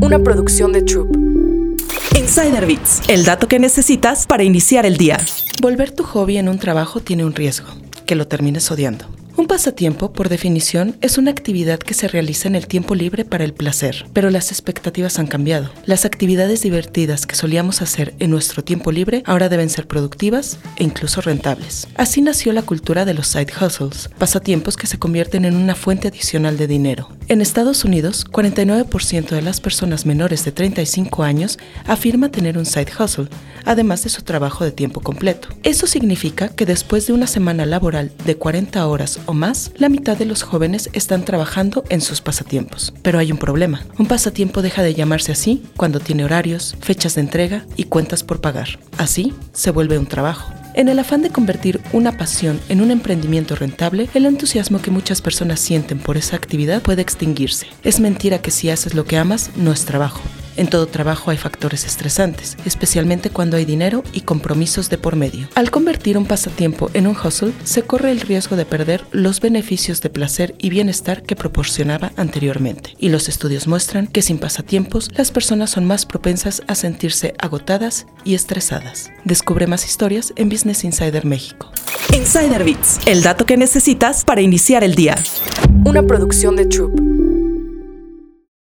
Una producción de Troop. Insider Bits, el dato que necesitas para iniciar el día. Volver tu hobby en un trabajo tiene un riesgo, que lo termines odiando. Un pasatiempo, por definición, es una actividad que se realiza en el tiempo libre para el placer, pero las expectativas han cambiado. Las actividades divertidas que solíamos hacer en nuestro tiempo libre ahora deben ser productivas e incluso rentables. Así nació la cultura de los side hustles, pasatiempos que se convierten en una fuente adicional de dinero. En Estados Unidos, 49% de las personas menores de 35 años afirma tener un side hustle, además de su trabajo de tiempo completo. Eso significa que después de una semana laboral de 40 horas o más, la mitad de los jóvenes están trabajando en sus pasatiempos. Pero hay un problema. Un pasatiempo deja de llamarse así cuando tiene horarios, fechas de entrega y cuentas por pagar. Así se vuelve un trabajo. En el afán de convertir una pasión en un emprendimiento rentable, el entusiasmo que muchas personas sienten por esa actividad puede extinguirse. Es mentira que si haces lo que amas, no es trabajo. En todo trabajo hay factores estresantes, especialmente cuando hay dinero y compromisos de por medio. Al convertir un pasatiempo en un hustle, se corre el riesgo de perder los beneficios de placer y bienestar que proporcionaba anteriormente. Y los estudios muestran que sin pasatiempos, las personas son más propensas a sentirse agotadas y estresadas. Descubre más historias en Business Insider México. Insider Bits, el dato que necesitas para iniciar el día. Una producción de Troop.